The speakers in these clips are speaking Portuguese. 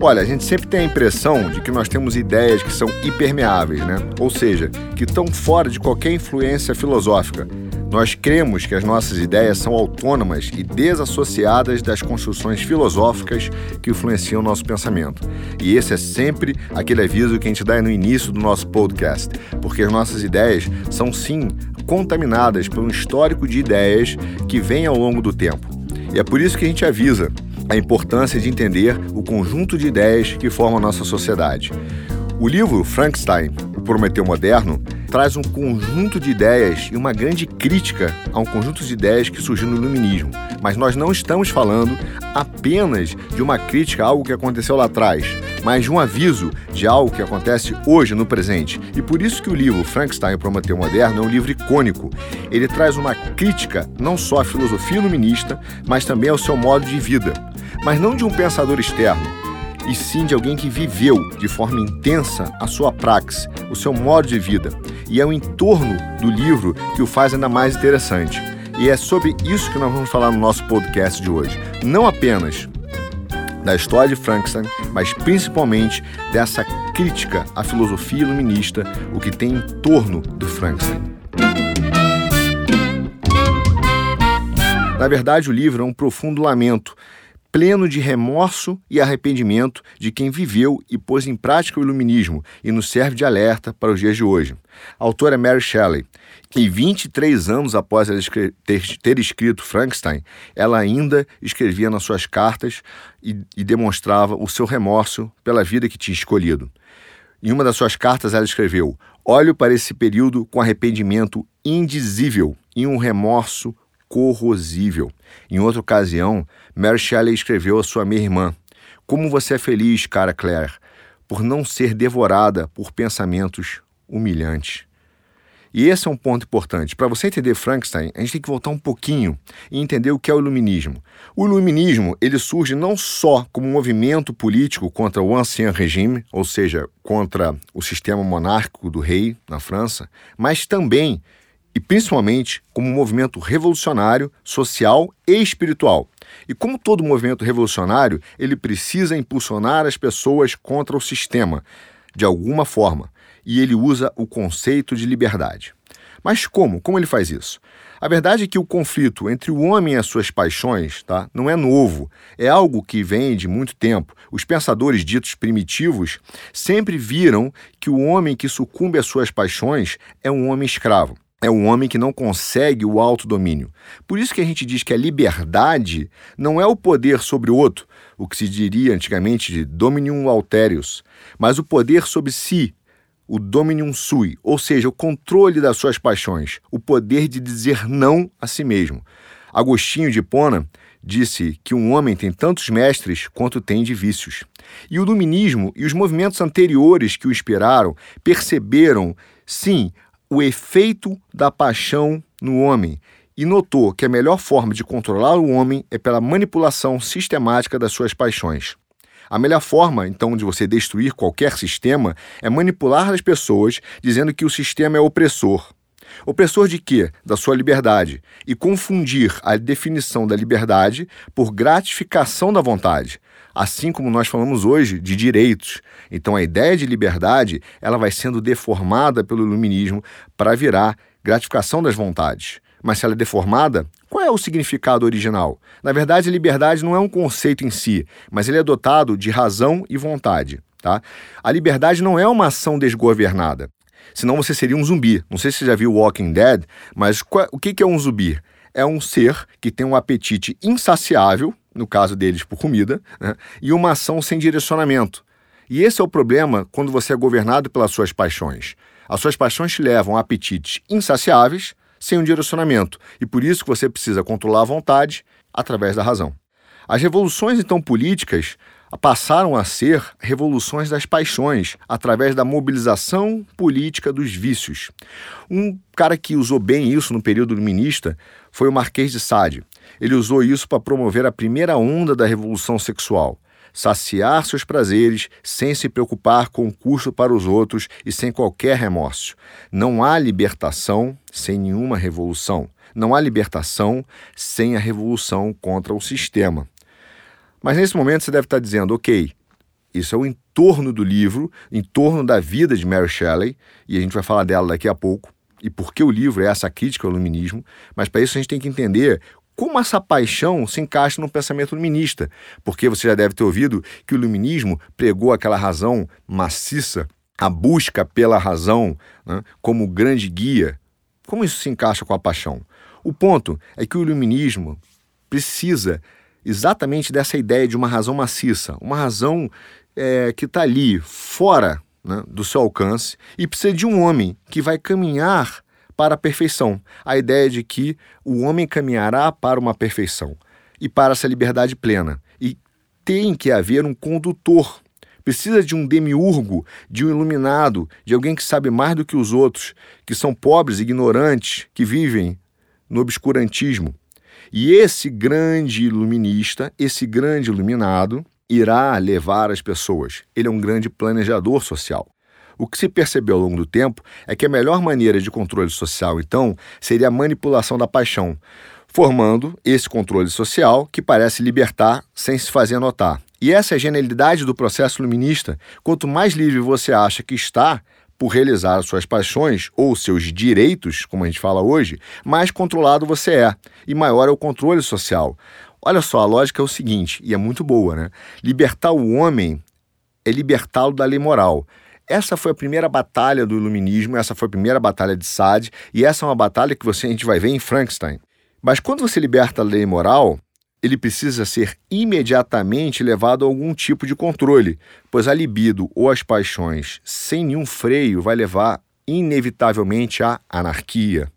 Olha, a gente sempre tem a impressão de que nós temos ideias que são impermeáveis, né? Ou seja, que estão fora de qualquer influência filosófica. Nós cremos que as nossas ideias são autônomas e desassociadas das construções filosóficas que influenciam o nosso pensamento. E esse é sempre aquele aviso que a gente dá no início do nosso podcast, porque as nossas ideias são sim contaminadas por um histórico de ideias que vem ao longo do tempo. E é por isso que a gente avisa a importância de entender o conjunto de ideias que formam a nossa sociedade. O livro Frankenstein, o Prometeu Moderno, traz um conjunto de ideias e uma grande crítica a um conjunto de ideias que surgiu no iluminismo. Mas nós não estamos falando apenas de uma crítica a algo que aconteceu lá atrás, mas de um aviso de algo que acontece hoje no presente. E por isso que o livro Frankenstein o Prometeu Moderno é um livro icônico. Ele traz uma crítica não só à filosofia iluminista, mas também ao seu modo de vida, mas não de um pensador externo e sim de alguém que viveu de forma intensa a sua praxe, o seu modo de vida. E é o entorno do livro que o faz ainda mais interessante. E é sobre isso que nós vamos falar no nosso podcast de hoje. Não apenas da história de Frankenstein, mas principalmente dessa crítica à filosofia iluminista, o que tem em torno do Frankenstein. Na verdade, o livro é um profundo lamento pleno de remorso e arrependimento de quem viveu e pôs em prática o iluminismo e nos serve de alerta para os dias de hoje. A autora é Mary Shelley, e 23 anos após ter, escrito Frankenstein, ela ainda escrevia nas suas cartas e, e demonstrava o seu remorso pela vida que tinha escolhido. Em uma das suas cartas, ela escreveu: Olho para esse período com arrependimento indizível e um remorso corrosível. Em outra ocasião, Mary Shelley escreveu à sua meia-irmã: Como você é feliz, cara Claire, por não ser devorada por pensamentos humilhantes. E esse é um ponto importante. Para você entender Frankenstein, a gente tem que voltar um pouquinho e entender o que é o iluminismo. O iluminismo, ele surge não só como um movimento político contra o ancien regime, ou seja, contra o sistema monárquico do rei na França, mas também e principalmente como um movimento revolucionário, social e espiritual. E como todo movimento revolucionário, ele precisa impulsionar as pessoas contra o sistema, de alguma forma, e ele usa o conceito de liberdade. Mas como? Como ele faz isso? A verdade é que o conflito entre o homem e as suas paixões tá, não é novo, é algo que vem de muito tempo. Os pensadores ditos primitivos sempre viram que o homem que sucumbe às suas paixões é um homem escravo é um homem que não consegue o autodomínio. Por isso que a gente diz que a liberdade não é o poder sobre o outro, o que se diria antigamente de dominium alterius, mas o poder sobre si, o dominium sui, ou seja, o controle das suas paixões, o poder de dizer não a si mesmo. Agostinho de Hipona disse que um homem tem tantos mestres quanto tem de vícios. E o dominismo e os movimentos anteriores que o inspiraram perceberam, sim, o efeito da paixão no homem e notou que a melhor forma de controlar o homem é pela manipulação sistemática das suas paixões. A melhor forma, então, de você destruir qualquer sistema é manipular as pessoas dizendo que o sistema é opressor. Opressor de quê? Da sua liberdade. E confundir a definição da liberdade por gratificação da vontade assim como nós falamos hoje de direitos. Então a ideia de liberdade, ela vai sendo deformada pelo iluminismo para virar gratificação das vontades. Mas se ela é deformada, qual é o significado original? Na verdade, liberdade não é um conceito em si, mas ele é dotado de razão e vontade. Tá? A liberdade não é uma ação desgovernada. Senão você seria um zumbi. Não sei se você já viu Walking Dead, mas o que é um zumbi? É um ser que tem um apetite insaciável, no caso deles por comida, né? e uma ação sem direcionamento. E esse é o problema quando você é governado pelas suas paixões. As suas paixões te levam a apetites insaciáveis sem um direcionamento, e por isso que você precisa controlar a vontade através da razão. As revoluções então políticas passaram a ser revoluções das paixões, através da mobilização política dos vícios. Um cara que usou bem isso no período iluminista foi o Marquês de Sade. Ele usou isso para promover a primeira onda da revolução sexual. Saciar seus prazeres sem se preocupar com o custo para os outros e sem qualquer remorso. Não há libertação sem nenhuma revolução. Não há libertação sem a revolução contra o sistema. Mas nesse momento você deve estar dizendo, ok, Isso é o entorno do livro, em torno da vida de Mary Shelley, e a gente vai falar dela daqui a pouco, e por que o livro é essa crítica ao iluminismo, mas para isso a gente tem que entender como essa paixão se encaixa no pensamento iluminista, porque você já deve ter ouvido que o iluminismo pregou aquela razão maciça, a busca pela razão né, como grande guia. Como isso se encaixa com a paixão? O ponto é que o iluminismo precisa exatamente dessa ideia de uma razão maciça, uma razão é, que está ali, fora né, do seu alcance, e precisa de um homem que vai caminhar para a perfeição. A ideia de que o homem caminhará para uma perfeição e para essa liberdade plena. E tem que haver um condutor. Precisa de um demiurgo, de um iluminado, de alguém que sabe mais do que os outros, que são pobres, ignorantes, que vivem no obscurantismo. E esse grande iluminista, esse grande iluminado, irá levar as pessoas. Ele é um grande planejador social. O que se percebeu ao longo do tempo é que a melhor maneira de controle social, então, seria a manipulação da paixão, formando esse controle social que parece libertar sem se fazer notar. E essa é a genialidade do processo iluminista. Quanto mais livre você acha que está, por realizar suas paixões ou seus direitos, como a gente fala hoje, mais controlado você é e maior é o controle social. Olha só, a lógica é o seguinte, e é muito boa, né? Libertar o homem é libertá-lo da lei moral. Essa foi a primeira batalha do iluminismo, essa foi a primeira batalha de Sade, e essa é uma batalha que você, a gente vai ver em Frankenstein. Mas quando você liberta a lei moral, ele precisa ser imediatamente levado a algum tipo de controle, pois a libido ou as paixões sem nenhum freio vai levar inevitavelmente à anarquia.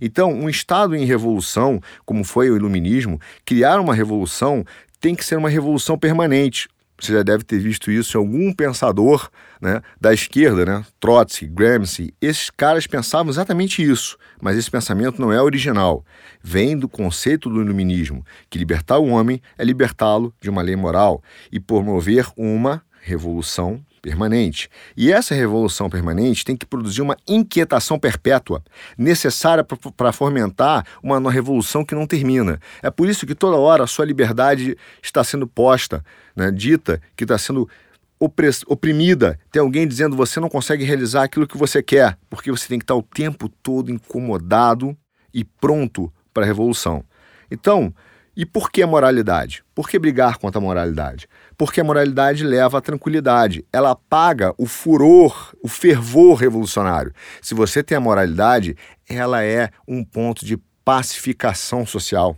Então, um Estado em revolução, como foi o Iluminismo, criar uma revolução tem que ser uma revolução permanente, você já deve ter visto isso em algum pensador né, da esquerda, né? Trotsky, Gramsci. Esses caras pensavam exatamente isso, mas esse pensamento não é original. Vem do conceito do iluminismo, que libertar o homem é libertá-lo de uma lei moral e promover uma revolução permanente. E essa revolução permanente tem que produzir uma inquietação perpétua, necessária para fomentar uma revolução que não termina. É por isso que toda hora a sua liberdade está sendo posta, né, dita que está sendo oprimida. Tem alguém dizendo você não consegue realizar aquilo que você quer, porque você tem que estar o tempo todo incomodado e pronto para a revolução. Então, e por que moralidade? Por que brigar contra a moralidade? Porque a moralidade leva à tranquilidade, ela apaga o furor, o fervor revolucionário. Se você tem a moralidade, ela é um ponto de pacificação social,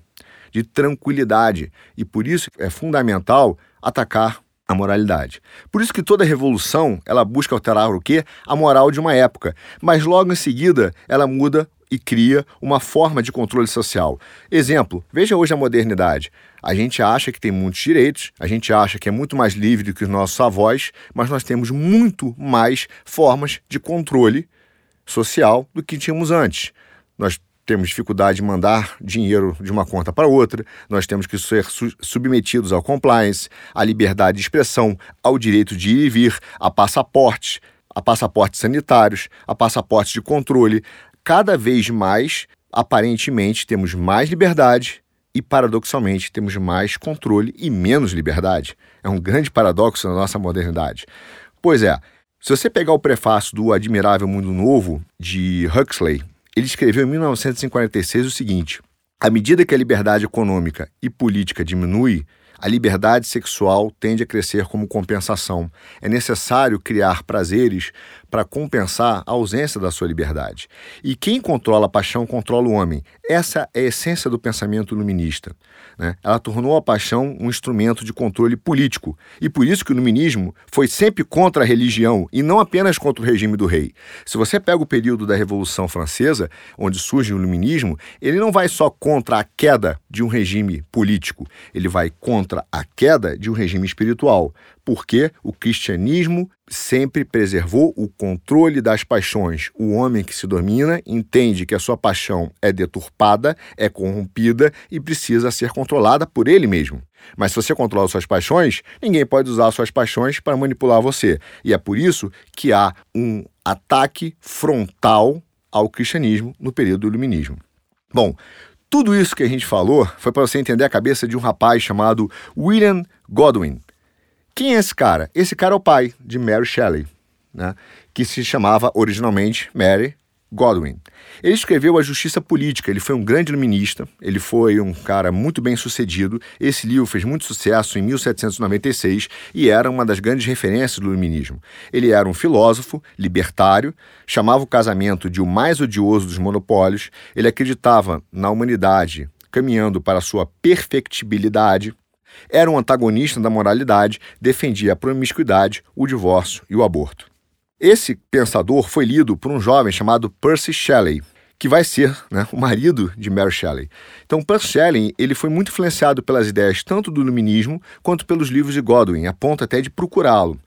de tranquilidade, e por isso é fundamental atacar a moralidade. Por isso que toda revolução, ela busca alterar o quê? A moral de uma época, mas logo em seguida ela muda e cria uma forma de controle social. Exemplo, veja hoje a modernidade. A gente acha que tem muitos direitos, a gente acha que é muito mais livre do que os nossos avós, mas nós temos muito mais formas de controle social do que tínhamos antes. Nós temos dificuldade de mandar dinheiro de uma conta para outra, nós temos que ser su submetidos ao compliance, à liberdade de expressão, ao direito de ir e vir, a passaportes, a passaportes sanitários, a passaportes de controle, cada vez mais, aparentemente, temos mais liberdade e, paradoxalmente, temos mais controle e menos liberdade. É um grande paradoxo na nossa modernidade. Pois é, se você pegar o prefácio do Admirável Mundo Novo, de Huxley, ele escreveu em 1946 o seguinte: À medida que a liberdade econômica e política diminui, a liberdade sexual tende a crescer como compensação. É necessário criar prazeres para compensar a ausência da sua liberdade. E quem controla a paixão controla o homem. Essa é a essência do pensamento iluminista. Né? Ela tornou a paixão um instrumento de controle político. E por isso que o iluminismo foi sempre contra a religião e não apenas contra o regime do rei. Se você pega o período da Revolução Francesa, onde surge o iluminismo, ele não vai só contra a queda de um regime político, ele vai contra a queda de um regime espiritual porque o cristianismo sempre preservou o controle das paixões. O homem que se domina entende que a sua paixão é deturpada, é corrompida e precisa ser controlada por ele mesmo. Mas se você controla suas paixões, ninguém pode usar suas paixões para manipular você. E é por isso que há um ataque frontal ao cristianismo no período do iluminismo. Bom, tudo isso que a gente falou foi para você entender a cabeça de um rapaz chamado William Godwin, Quem é esse cara? Esse cara é o pai de Mary Shelley, né? que se chamava originalmente Mary Godwin. Ele escreveu A Justiça Política, ele foi um grande iluminista, ele foi um cara muito bem sucedido. Esse livro fez muito sucesso em 1796 e era uma das grandes referências do iluminismo. Ele era um filósofo, libertário, chamava o casamento de o mais odioso dos monopólios, ele acreditava na humanidade caminhando para sua perfectibilidade, era um antagonista da moralidade, defendia a promiscuidade, o divórcio e o aborto. Esse pensador foi lido por um jovem chamado Percy Shelley, que vai ser né, o marido de Mary Shelley. Então, Percy Shelley ele foi muito influenciado pelas ideias tanto do iluminismo quanto pelos livros de Godwin, a ponto até de procurá-lo.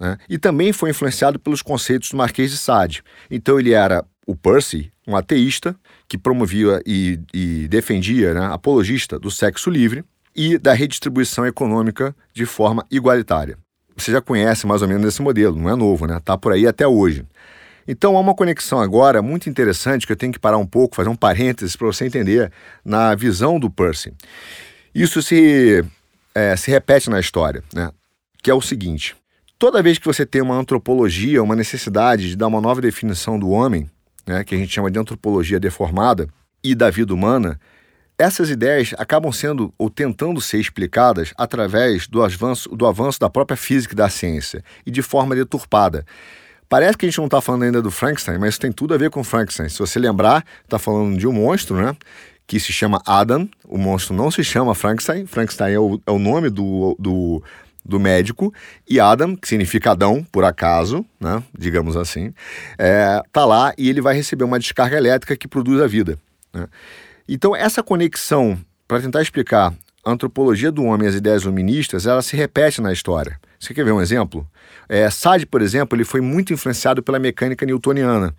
Né? E também foi influenciado pelos conceitos do Marquês de Sade. Então, ele era o Percy, um ateísta que promovia e, e defendia, né, apologista do sexo livre e da redistribuição econômica de forma igualitária você já conhece mais ou menos esse modelo, não é novo, né? Tá por aí até hoje. Então há uma conexão agora muito interessante que eu tenho que parar um pouco, fazer um parênteses para você entender na visão do Percy. Isso se, é, se repete na história, né? Que é o seguinte: toda vez que você tem uma antropologia, uma necessidade de dar uma nova definição do homem, né, que a gente chama de antropologia deformada, e da vida humana, essas ideias acabam sendo ou tentando ser explicadas através do avanço, do avanço da própria física e da ciência e de forma deturpada. Parece que a gente não está falando ainda do Frankenstein, mas isso tem tudo a ver com Frankenstein. Se você lembrar, está falando de um monstro, né? Que se chama Adam. O monstro não se chama Frankenstein. Frankenstein é o, é o nome do, do, do médico. E Adam, que significa Adão, por acaso, né? Digamos assim, é, tá lá e ele vai receber uma descarga elétrica que produz a vida. Né? Então, essa conexão, para tentar explicar a antropologia do homem e as ideias luministas, ela se repete na história. Você quer ver um exemplo? É, Sade, por exemplo, ele foi muito influenciado pela mecânica newtoniana.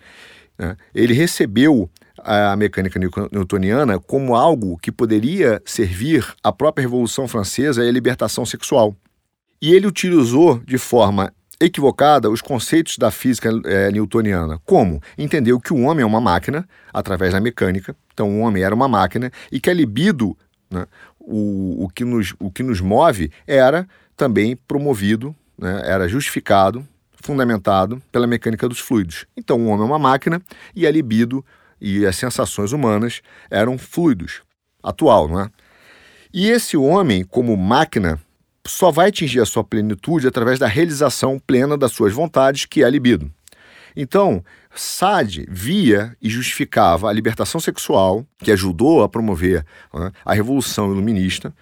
Né? Ele recebeu a mecânica newtoniana como algo que poderia servir à própria Revolução Francesa e à libertação sexual. E ele utilizou de forma equivocada os conceitos da física é, newtoniana. Como? Entendeu que o homem é uma máquina, através da mecânica, então o homem era uma máquina, e que a libido, né, o, o, que nos, o que nos move, era também promovido, né, era justificado, fundamentado pela mecânica dos fluidos. Então o homem é uma máquina e a libido e as sensações humanas eram fluidos. Atual, não é? E esse homem, como máquina, só vai atingir a sua plenitude através da realização plena das suas vontades, que é a libido. Então, Sade via e justificava a libertação sexual, que ajudou a promover né, a revolução iluminista,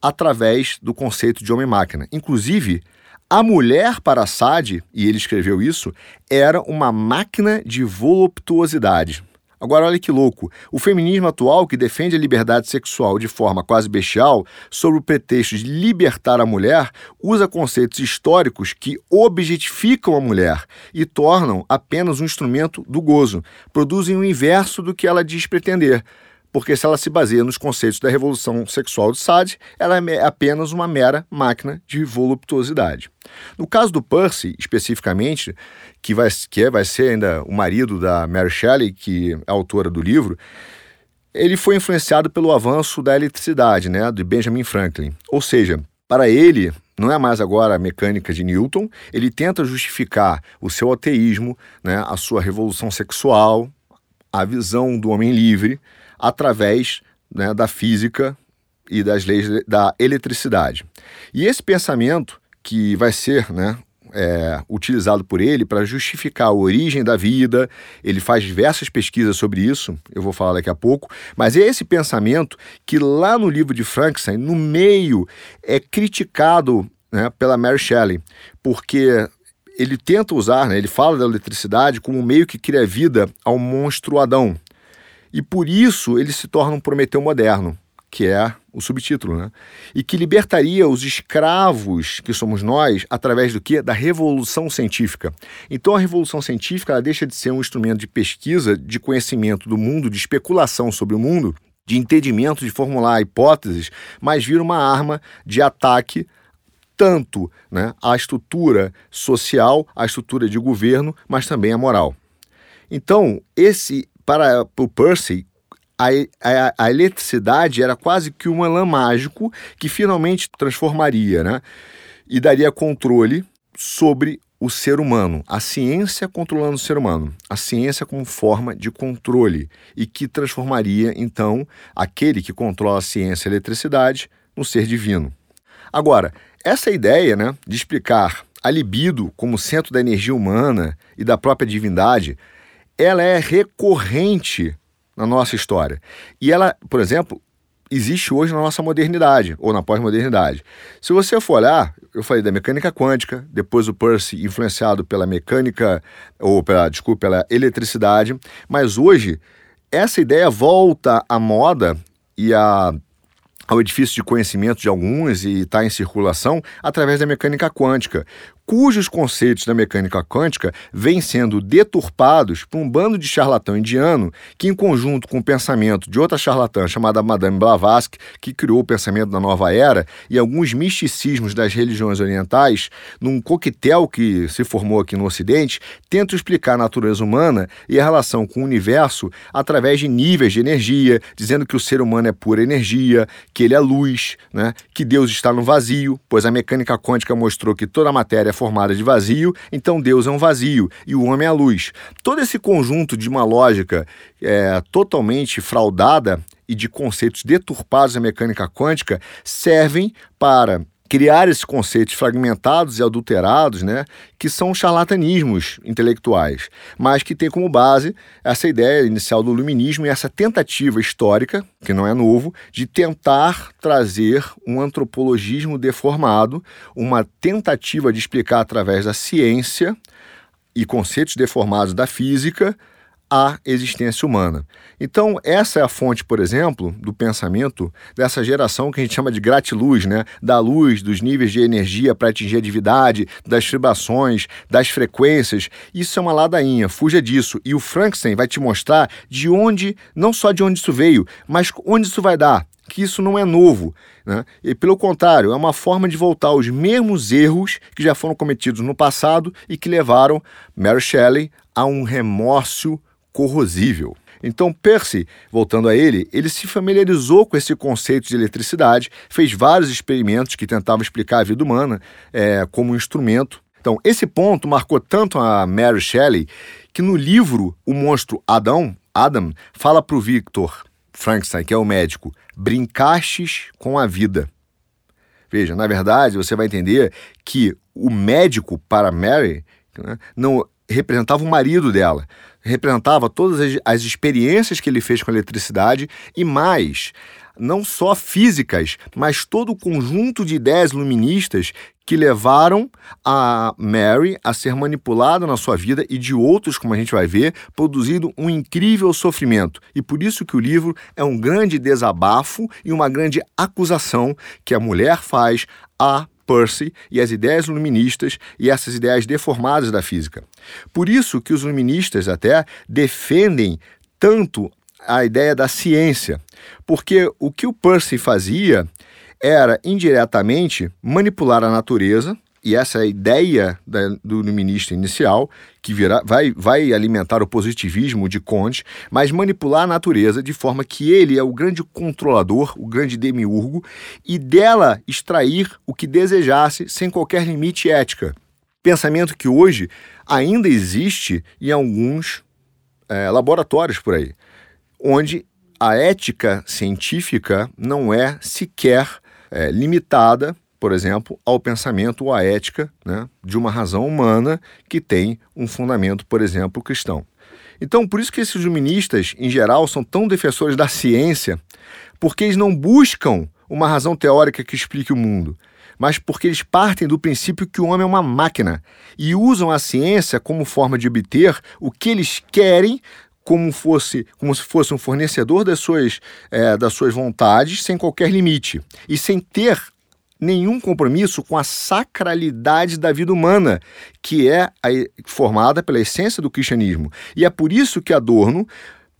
através do conceito de homem-máquina. Inclusive, a mulher para Sade, e ele escreveu isso, era uma máquina de voluptuosidade. Agora, olha que louco. O feminismo atual, que defende a liberdade sexual de forma quase bestial, sob o pretexto de libertar a mulher, usa conceitos históricos que objetificam a mulher e tornam apenas um instrumento do gozo. Produzem o inverso do que ela diz pretender porque se ela se baseia nos conceitos da revolução sexual de Sade, ela é apenas uma mera máquina de voluptuosidade. No caso do Percy, especificamente, que vai, que é, vai ser ainda o marido da Mary Shelley, que é autora do livro, ele foi influenciado pelo avanço da eletricidade, né, de Benjamin Franklin. Ou seja, para ele, não é mais agora a mecânica de Newton, ele tenta justificar o seu ateísmo, né, a sua revolução sexual, a visão do homem livre, através né, da física e das leis da eletricidade. E esse pensamento que vai ser né, é, utilizado por ele para justificar a origem da vida, ele faz diversas pesquisas sobre isso, eu vou falar daqui a pouco, mas é esse pensamento que lá no livro de Frankenstein, no meio, é criticado né, pela Mary Shelley, porque ele tenta usar, né, ele fala da eletricidade como um meio que cria vida ao monstro Adão. E por isso ele se torna um Prometeu moderno, que é o subtítulo, né? E que libertaria os escravos que somos nós através do que? Da revolução científica. Então a revolução científica deixa de ser um instrumento de pesquisa, de conhecimento do mundo, de especulação sobre o mundo, de entendimento, de formular hipóteses, mas vira uma arma de ataque tanto né, à estrutura social, à estrutura de governo, mas também à moral. Então, esse para o Percy, a, a, a, eletricidade era quase que um elan mágico que finalmente transformaria, né? e daria controle sobre o ser humano, a ciência controlando o ser humano, a ciência como forma de controle e que transformaria então aquele que controla a ciência e a eletricidade no ser divino. Agora, essa ideia né, de explicar a libido como centro da energia humana e da própria divindade, ela é recorrente na nossa história. E ela, por exemplo, existe hoje na nossa modernidade ou na pós-modernidade. Se você for olhar, eu falei da mecânica quântica, depois o Percy influenciado pela mecânica ou pela, desculpa, pela eletricidade, mas hoje essa ideia volta à moda e a ao edifício de conhecimento de alguns e está em circulação através da mecânica quântica cujos conceitos da mecânica quântica vêm sendo deturpados por um bando de charlatão indiano que, em conjunto com o pensamento de outra charlatã chamada Madame Blavatsky, que criou o pensamento da nova era, e alguns misticismos das religiões orientais, num coquetel que se formou aqui no Ocidente, tentam explicar a natureza humana e a relação com o universo através de níveis de energia, dizendo que o ser humano é pura energia, que ele é luz, né? que Deus está no vazio, pois a mecânica quântica mostrou que toda a matéria formada de vazio, então Deus é um vazio e o homem é a luz. Todo esse conjunto de uma lógica é, totalmente fraudada e de conceitos deturpados da mecânica quântica servem para criar esses conceitos fragmentados e adulterados, né, que são charlatanismos intelectuais, mas que tem como base essa ideia inicial do iluminismo e essa tentativa histórica, que não é novo, de tentar trazer um antropologismo deformado, uma tentativa de explicar através da ciência e conceitos deformados da física a existência humana. Então, essa é a fonte, por exemplo, do pensamento dessa geração que a gente chama de gratiluz, né? da luz, dos níveis de energia para atingir a divindade, das vibrações, das frequências. Isso é uma ladainha, fuja disso. E o Frankenstein vai te mostrar de onde, não só de onde isso veio, mas onde isso vai dar que isso não é novo. Né? E, pelo contrário, é uma forma de voltar aos mesmos erros que já foram cometidos no passado e que levaram Mary Shelley a um remorso corrosível. Então, Percy, voltando a ele, ele se familiarizou com esse conceito de eletricidade, fez vários experimentos que tentavam explicar a vida humana é, como um instrumento. Então, esse ponto marcou tanto a Mary Shelley que no livro O Monstro Adão, Adam fala para o Victor Frankenstein, que é o médico, brincastes com a vida. Veja, na verdade, você vai entender que o médico para Mary né, não representava o marido dela representava todas as, as experiências que ele fez com a eletricidade e mais, não só físicas, mas todo o conjunto de ideias luministas que levaram a Mary a ser manipulada na sua vida e de outros, como a gente vai ver, produzindo um incrível sofrimento. E por isso que o livro é um grande desabafo e uma grande acusação que a mulher faz a Percy e as ideias luministas e essas ideias deformadas da física. Por isso que os luministas até defendem tanto a ideia da ciência, porque o que o Percy fazia era indiretamente manipular a natureza e essa é a ideia da, do ministro inicial, que virá, vai, vai alimentar o positivismo de Kant, mas manipular a natureza de forma que ele é o grande controlador, o grande demiurgo, e dela extrair o que desejasse sem qualquer limite ética. Pensamento que hoje ainda existe em alguns é, laboratórios por aí, onde a ética científica não é sequer é, limitada por exemplo, ao pensamento ou à ética né, de uma razão humana que tem um fundamento, por exemplo, cristão. Então, por isso que esses iluministas, em geral, são tão defensores da ciência, porque eles não buscam uma razão teórica que explique o mundo, mas porque eles partem do princípio que o homem é uma máquina e usam a ciência como forma de obter o que eles querem como, fosse, como se fosse um fornecedor das suas, é, das suas vontades, sem qualquer limite, e sem ter nenhum compromisso com a sacralidade da vida humana, que é a, formada pela essência do cristianismo. E é por isso que Adorno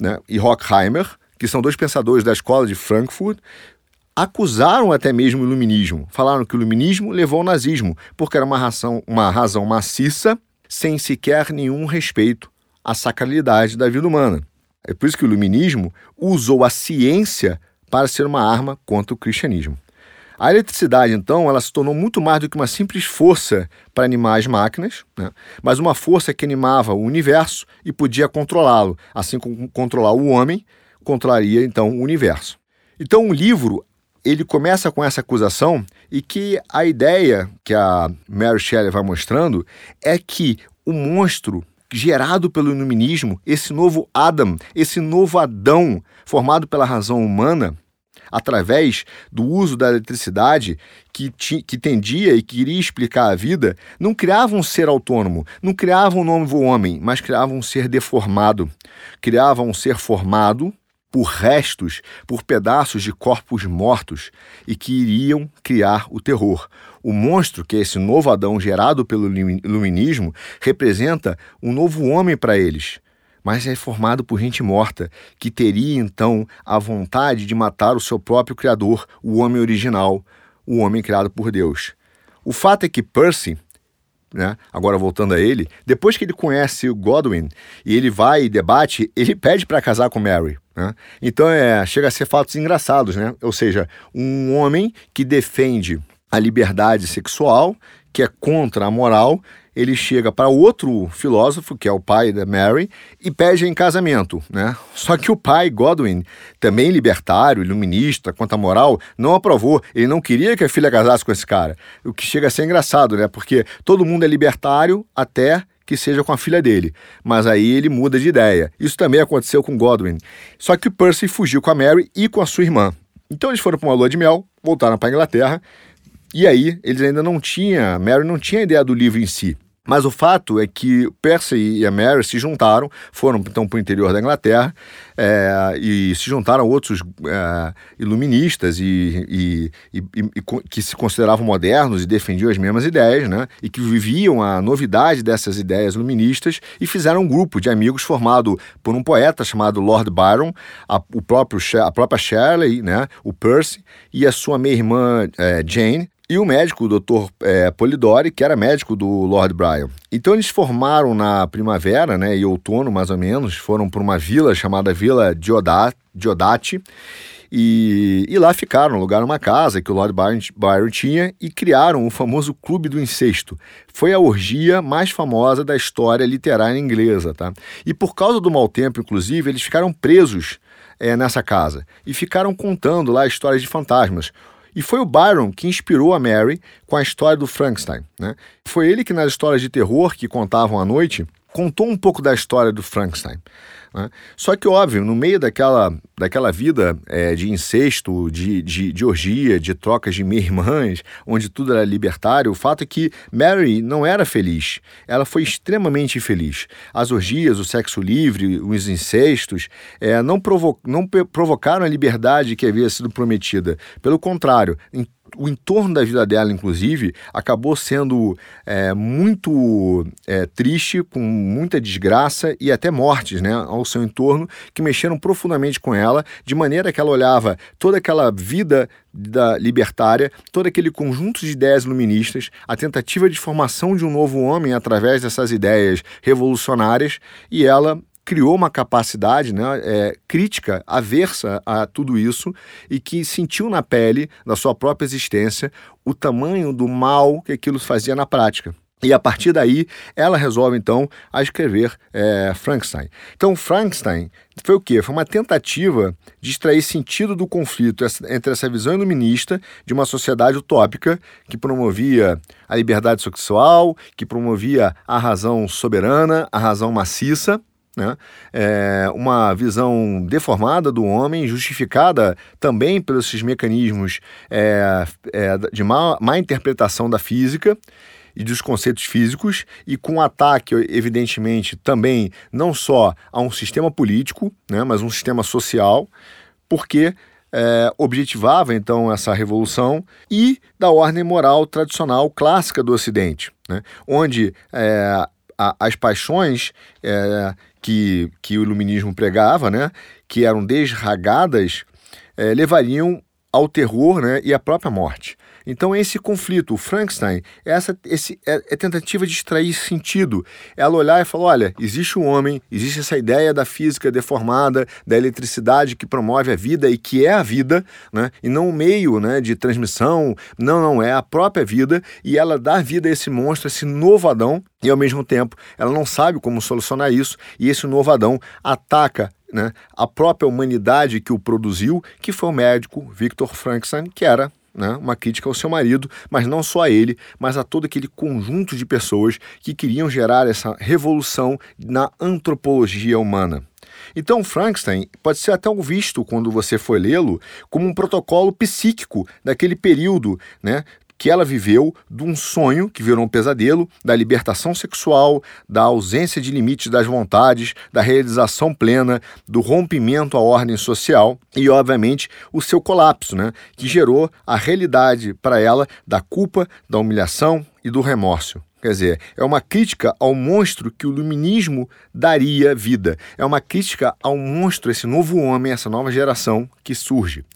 né, e Horkheimer, que são dois pensadores da escola de Frankfurt, acusaram até mesmo o iluminismo. Falaram que o iluminismo levou ao nazismo, porque era uma razão, uma razão maciça, sem sequer nenhum respeito à sacralidade da vida humana. É por isso que o iluminismo usou a ciência para ser uma arma contra o cristianismo. A eletricidade, então, ela se tornou muito mais do que uma simples força para animar as máquinas, né? mas uma força que animava o universo e podia controlá-lo, assim como controlar o homem, controlaria então o universo. Então, o livro ele começa com essa acusação e que a ideia que a Mary Shelley vai mostrando é que o monstro gerado pelo iluminismo, esse novo Adam, esse novo Adão formado pela razão humana, através do uso da eletricidade que, que tendia e queria explicar a vida, não criava um ser autônomo, não criava um novo homem, mas criava um ser deformado, criava um ser formado por restos, por pedaços de corpos mortos e que iriam criar o terror. O monstro, que é esse novo Adão gerado pelo iluminismo, representa um novo homem para eles, mas é formado por gente morta, que teria então a vontade de matar o seu próprio Criador, o homem original, o homem criado por Deus. O fato é que Percy, né? Agora voltando a ele, depois que ele conhece o Godwin e ele vai e debate, ele pede para casar com Mary. Né? Então é, chega a ser fatos engraçados, né? Ou seja, um homem que defende a liberdade sexual, que é contra a moral, ele chega para outro filósofo, que é o pai da Mary, e pede em casamento. Né? Só que o pai, Godwin, também libertário, iluminista, quanto à moral, não aprovou. Ele não queria que a filha casasse com esse cara. O que chega a ser engraçado, né? Porque todo mundo é libertário até que seja com a filha dele. Mas aí ele muda de ideia. Isso também aconteceu com Godwin. Só que Percy fugiu com a Mary e com a sua irmã. Então eles foram para uma lua de mel, voltaram para a Inglaterra. E aí eles ainda não tinham, Mary não tinha ideia do livro em si. Mas o fato é que Percy e a Mary se juntaram, foram então para o interior da Inglaterra é, e se juntaram a outros é, iluministas e, e, e, e, que se consideravam modernos e defendiam as mesmas ideias, né? E que viviam a novidade dessas ideias iluministas e fizeram um grupo de amigos formado por um poeta chamado Lord Byron, a, o próprio, a própria Shirley, né? O Percy e a sua meia-irmã é, Jane e o médico, o Dr. É, Polidori, que era médico do Lord Bryan. Então eles formaram na primavera, né, e outono mais ou menos, foram para uma vila chamada Vila Diodati, e, e, lá ficaram, alugaram uma casa que o Lord Byron, Byron, tinha e criaram o famoso Clube do Incesto. Foi a orgia mais famosa da história literária inglesa, tá? E por causa do mau tempo, inclusive, eles ficaram presos é, nessa casa e ficaram contando lá histórias de fantasmas. E foi o Byron que inspirou a Mary com a história do Frankenstein. Né? Foi ele que, nas histórias de terror que contavam à noite, contou um pouco da história do Frankenstein. Né? Só que, óbvio, no meio daquela, daquela vida é, de incesto, de, de, de, orgia, de trocas de irmãs, onde tudo era libertário, o fato é que Mary não era feliz. Ela foi extremamente infeliz. As orgias, o sexo livre, os incestos, é, não, provo não provocaram a liberdade que havia sido prometida. Pelo contrário, o entorno da vida dela, inclusive, acabou sendo é, muito é, triste, com muita desgraça e até mortes né, ao seu entorno, que mexeram profundamente com ela, de maneira que ela olhava toda aquela vida da libertária, todo aquele conjunto de ideias iluministas, a tentativa de formação de um novo homem através dessas ideias revolucionárias, e ela criou uma capacidade né, é, crítica, aversa a tudo isso e que sentiu na pele, na sua própria existência, o tamanho do mal que aquilo fazia na prática. E a partir daí, ela resolve então a escrever é, Frankenstein. Então, Frankenstein foi o quê? Foi uma tentativa de extrair sentido do conflito entre essa visão iluminista de uma sociedade utópica que promovia a liberdade sexual, que promovia a razão soberana, a razão maciça, né? É uma visão deformada do homem, justificada também pelos esses mecanismos é, é, de má, má interpretação da física e dos conceitos físicos, e com ataque, evidentemente, também não só a um sistema político, né, mas um sistema social, porque é, objetivava então essa revolução e da ordem moral tradicional clássica do Ocidente, né, onde é, a, as paixões é, que, que o iluminismo pregava, né, que eram desragadas, é, levariam ao terror né, e à própria morte. Então, esse conflito, o Frankenstein, é essa esse, é, é tentativa de extrair sentido. Ela olhar e falar: olha, existe o um homem, existe essa ideia da física deformada, da eletricidade que promove a vida e que é a vida, né? e não o meio né, de transmissão, não, não, é a própria vida, e ela dá vida a esse monstro, esse novo Adão, e ao mesmo tempo ela não sabe como solucionar isso, e esse novo Adão ataca né, a própria humanidade que o produziu, que foi o médico Victor Frankenstein, que era né, uma crítica ao seu marido, mas não só a ele, mas a todo aquele conjunto de pessoas que queriam gerar essa revolução na antropologia humana. Então, Frankenstein pode ser até visto, quando você for lê-lo, como um protocolo psíquico daquele período né, que ela viveu de um sonho que virou um pesadelo, da libertação sexual, da ausência de limites das vontades, da realização plena, do rompimento à ordem social e, obviamente, o seu colapso, né, que gerou a realidade para ela da culpa, da humilhação e do remorso. Quer dizer, é uma crítica ao monstro que o iluminismo daria vida. É uma crítica ao monstro, esse novo homem, essa nova geração que surge.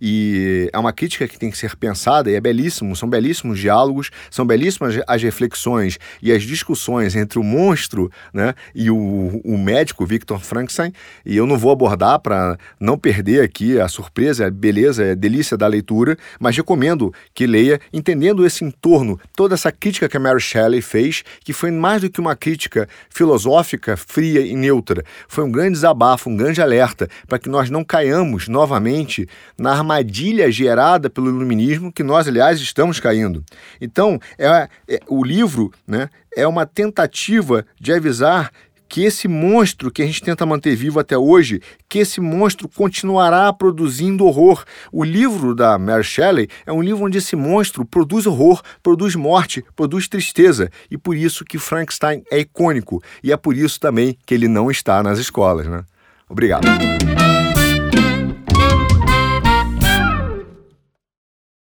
E é uma crítica que tem que ser pensada e é belíssimo, são belíssimos diálogos, são belíssimas as reflexões e as discussões entre o monstro né, e o, o médico Victor Frankenstein. E eu não vou abordar para não perder aqui a surpresa, a beleza, a delícia da leitura, mas recomendo que leia, entendendo esse entorno, toda essa crítica que a Mary Shelley fez, que foi mais do que uma crítica filosófica, fria e neutra. Foi um grande desabafo, um grande alerta para que nós não caiamos novamente na armadilha armadilha gerada pelo iluminismo que nós, aliás, estamos caindo. Então, é, é, o livro né, é uma tentativa de avisar que esse monstro que a gente tenta manter vivo até hoje, que esse monstro continuará produzindo horror. O livro da Mary Shelley é um livro onde esse monstro produz horror, produz morte, produz tristeza, e por isso que Frankenstein é icônico, e é por isso também que ele não está nas escolas, né? Obrigado.